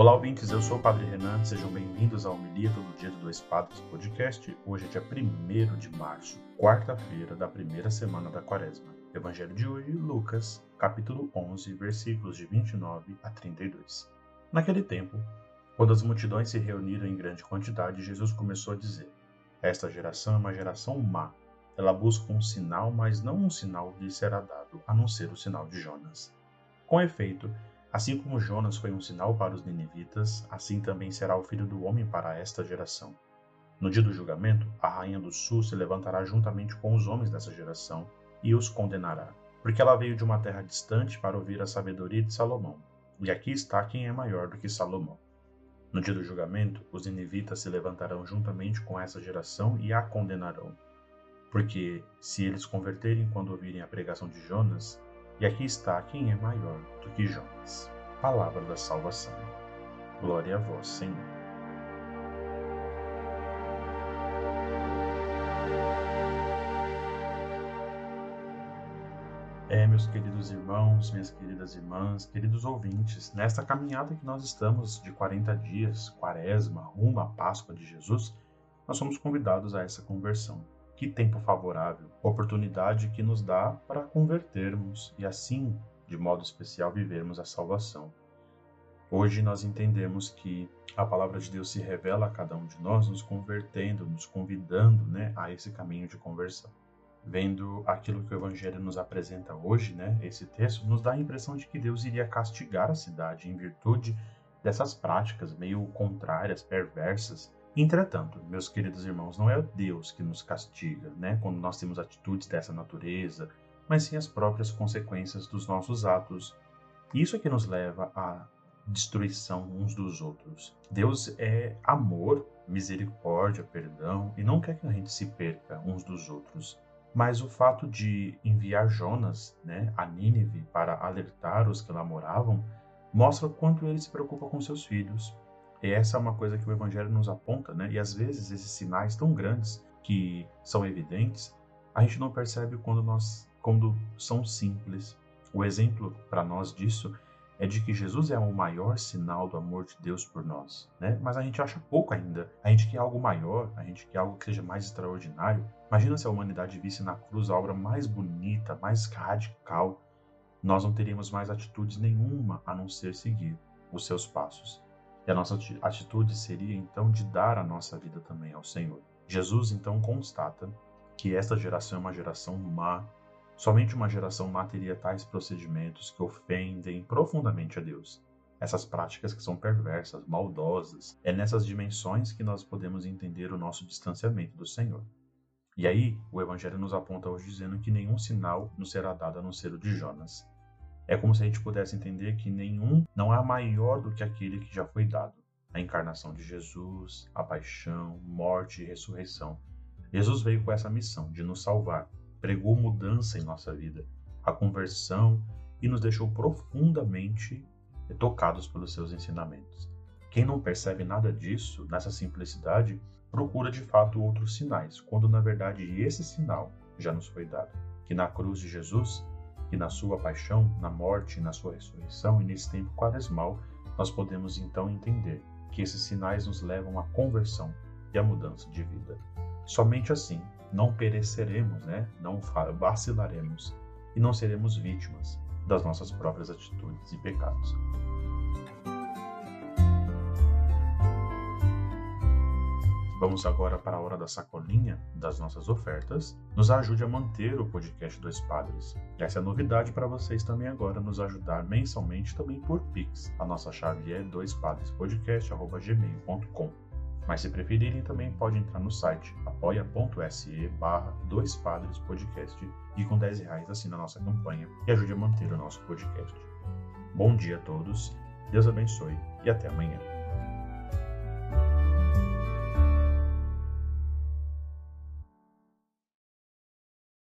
Olá, ouvintes, eu sou o Padre Renan, sejam bem-vindos ao Homilia Todo Dia do Dois Padres Podcast. Hoje é dia 1 de março, quarta-feira da primeira semana da quaresma. Evangelho de hoje, Lucas, capítulo 11, versículos de 29 a 32. Naquele tempo, quando as multidões se reuniram em grande quantidade, Jesus começou a dizer: Esta geração é uma geração má. Ela busca um sinal, mas não um sinal lhe será dado, a não ser o sinal de Jonas. Com efeito, assim como Jonas foi um sinal para os ninivitas, assim também será o filho do homem para esta geração. No dia do julgamento, a rainha do sul se levantará juntamente com os homens dessa geração e os condenará, porque ela veio de uma terra distante para ouvir a sabedoria de Salomão. E aqui está quem é maior do que Salomão. No dia do julgamento, os ninivitas se levantarão juntamente com essa geração e a condenarão. Porque se eles converterem quando ouvirem a pregação de Jonas, e aqui está quem é maior do que Jonas. Palavra da salvação. Glória a vós, Senhor. É, meus queridos irmãos, minhas queridas irmãs, queridos ouvintes, nesta caminhada que nós estamos de 40 dias, quaresma, rumo à Páscoa de Jesus, nós somos convidados a essa conversão. Que tempo favorável, oportunidade que nos dá para convertermos e assim, de modo especial, vivermos a salvação. Hoje nós entendemos que a palavra de Deus se revela a cada um de nós, nos convertendo, nos convidando né, a esse caminho de conversão vendo aquilo que o Evangelho nos apresenta hoje, né, esse texto, nos dá a impressão de que Deus iria castigar a cidade em virtude dessas práticas meio contrárias, perversas. Entretanto, meus queridos irmãos, não é Deus que nos castiga, né, quando nós temos atitudes dessa natureza, mas sim as próprias consequências dos nossos atos. Isso é que nos leva à destruição uns dos outros. Deus é amor, misericórdia, perdão e não quer que a gente se perca uns dos outros. Mas o fato de enviar Jonas né, a Nínive para alertar os que lá moravam mostra o quanto ele se preocupa com seus filhos. E essa é uma coisa que o Evangelho nos aponta, né? E às vezes esses sinais tão grandes que são evidentes, a gente não percebe quando nós quando são simples. O exemplo para nós disso é de que Jesus é o maior sinal do amor de Deus por nós, né? Mas a gente acha pouco ainda. A gente quer algo maior, a gente quer algo que seja mais extraordinário. Imagina se a humanidade visse na cruz a obra mais bonita, mais radical. Nós não teríamos mais atitudes nenhuma a não ser seguir os seus passos. E a nossa atitude seria então de dar a nossa vida também ao Senhor. Jesus então constata que esta geração é uma geração má, Somente uma geração má teria tais procedimentos que ofendem profundamente a Deus. Essas práticas que são perversas, maldosas, é nessas dimensões que nós podemos entender o nosso distanciamento do Senhor. E aí, o Evangelho nos aponta hoje dizendo que nenhum sinal nos será dado a não ser o de Jonas. É como se a gente pudesse entender que nenhum não é maior do que aquele que já foi dado. A encarnação de Jesus, a paixão, morte e ressurreição. Jesus veio com essa missão de nos salvar, pregou mudança em nossa vida, a conversão e nos deixou profundamente tocados pelos seus ensinamentos. Quem não percebe nada disso, nessa simplicidade, procura de fato outros sinais, quando na verdade esse sinal já nos foi dado. Que na cruz de Jesus, que na sua paixão, na morte, na sua ressurreição e nesse tempo quaresmal, nós podemos então entender que esses sinais nos levam à conversão e à mudança de vida. Somente assim não pereceremos, né? não vacilaremos e não seremos vítimas das nossas próprias atitudes e pecados. Vamos agora para a hora da sacolinha das nossas ofertas. Nos ajude a manter o podcast Dois Padres. Essa é a novidade para vocês também agora, nos ajudar mensalmente também por Pix. A nossa chave é doispadrespodcast.gmail.com. Mas se preferirem, também pode entrar no site apoia.se barra Dois e com 10 reais assina a nossa campanha e ajude a manter o nosso podcast. Bom dia a todos, Deus abençoe e até amanhã.